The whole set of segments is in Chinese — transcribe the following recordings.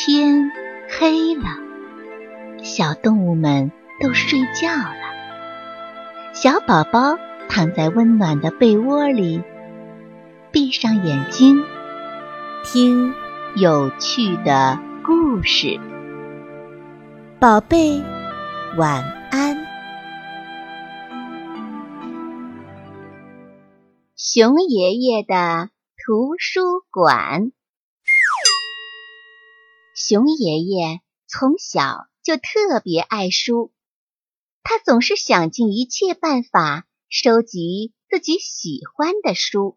天黑了，小动物们都睡觉了。小宝宝躺在温暖的被窝里，闭上眼睛，听有趣的故事。宝贝，晚安。熊爷爷的图书馆。熊爷爷从小就特别爱书，他总是想尽一切办法收集自己喜欢的书。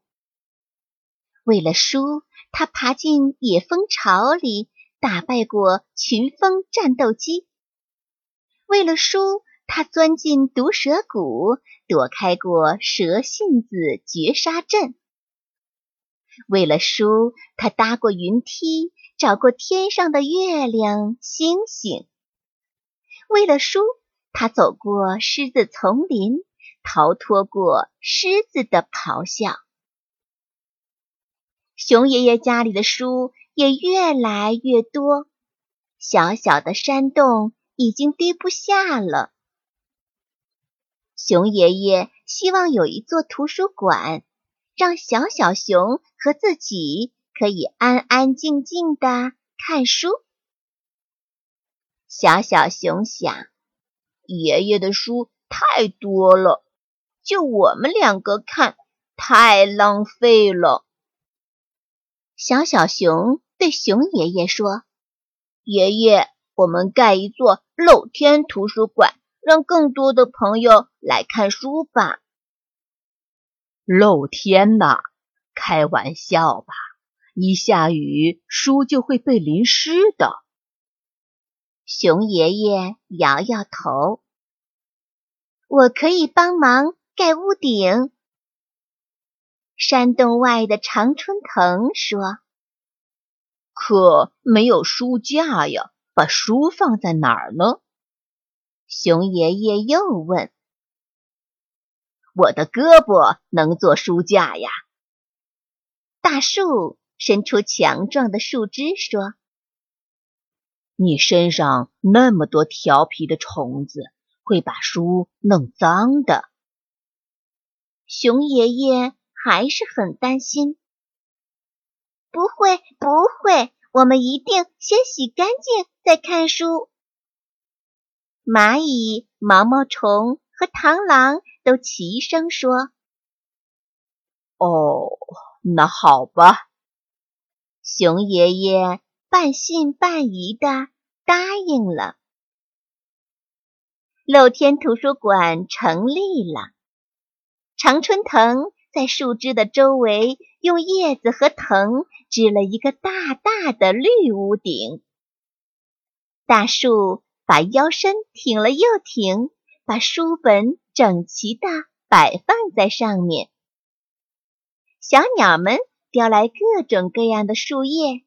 为了书，他爬进野蜂巢里，打败过群蜂战斗机；为了书，他钻进毒蛇谷，躲开过蛇信子绝杀阵；为了书，他搭过云梯。找过天上的月亮、星星。为了书，他走过狮子丛林，逃脱过狮子的咆哮。熊爷爷家里的书也越来越多，小小的山洞已经堆不下了。熊爷爷希望有一座图书馆，让小小熊和自己。可以安安静静的看书。小小熊想，爷爷的书太多了，就我们两个看，太浪费了。小小熊对熊爷爷说：“爷爷，我们盖一座露天图书馆，让更多的朋友来看书吧。”露天呐，开玩笑吧。一下雨，书就会被淋湿的。熊爷爷摇摇头：“我可以帮忙盖屋顶。”山洞外的常春藤说：“可没有书架呀，把书放在哪儿呢？”熊爷爷又问：“我的胳膊能做书架呀。”大树。伸出强壮的树枝，说：“你身上那么多调皮的虫子，会把书弄脏的。”熊爷爷还是很担心。“不会，不会，我们一定先洗干净再看书。”蚂蚁、毛毛虫和螳螂都齐声说：“哦，那好吧。”熊爷爷半信半疑的答应了。露天图书馆成立了，常春藤在树枝的周围用叶子和藤织了一个大大的绿屋顶。大树把腰身挺了又挺，把书本整齐的摆放在上面。小鸟们。叼来各种各样的树叶，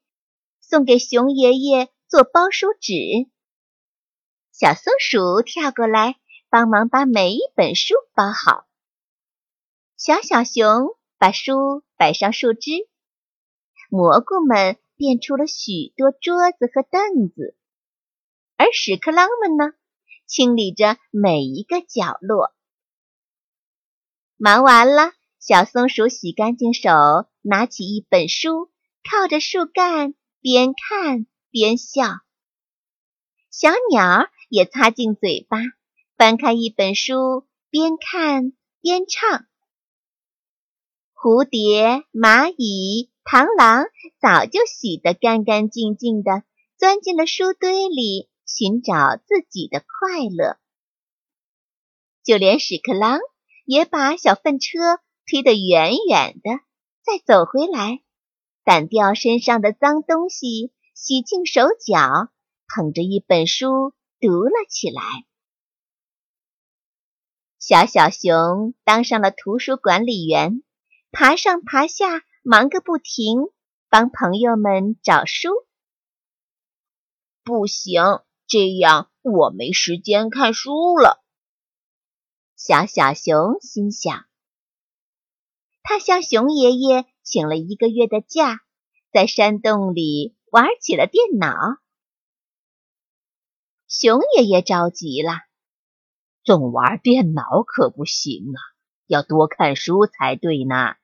送给熊爷爷做包书纸。小松鼠跳过来帮忙把每一本书包好。小小熊把书摆上树枝，蘑菇们变出了许多桌子和凳子，而屎壳郎们呢，清理着每一个角落。忙完了。小松鼠洗干净手，拿起一本书，靠着树干边看边笑。小鸟也擦净嘴巴，翻开一本书，边看边唱。蝴蝶、蚂蚁、螳螂早就洗得干干净净的，钻进了书堆里，寻找自己的快乐。就连屎壳郎也把小粪车。推得远远的，再走回来，掸掉身上的脏东西，洗净手脚，捧着一本书读了起来。小小熊当上了图书管理员，爬上爬下，忙个不停，帮朋友们找书。不行，这样我没时间看书了。小小熊心想。他向熊爷爷请了一个月的假，在山洞里玩起了电脑，熊爷爷着急了：“总玩电脑可不行啊，要多看书才对呢。”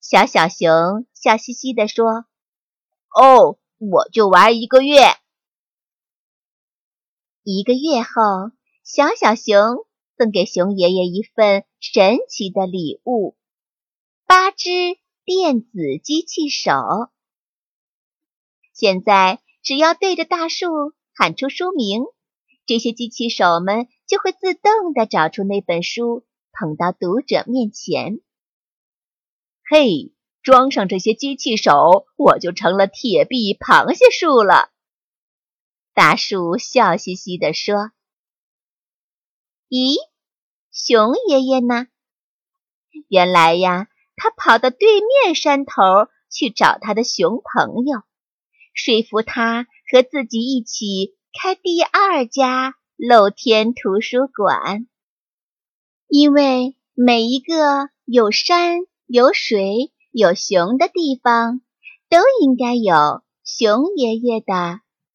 小小熊笑嘻嘻地说：“哦，我就玩一个月。”一个月后，小小熊送给熊爷爷一份神奇的礼物——八只电子机器手。现在，只要对着大树喊出书名，这些机器手们就会自动的找出那本书，捧到读者面前。嘿，装上这些机器手，我就成了铁臂螃蟹树了。大树笑嘻嘻地说：“咦，熊爷爷呢？原来呀，他跑到对面山头去找他的熊朋友，说服他和自己一起开第二家露天图书馆。因为每一个有山。”有水有熊的地方，都应该有熊爷爷的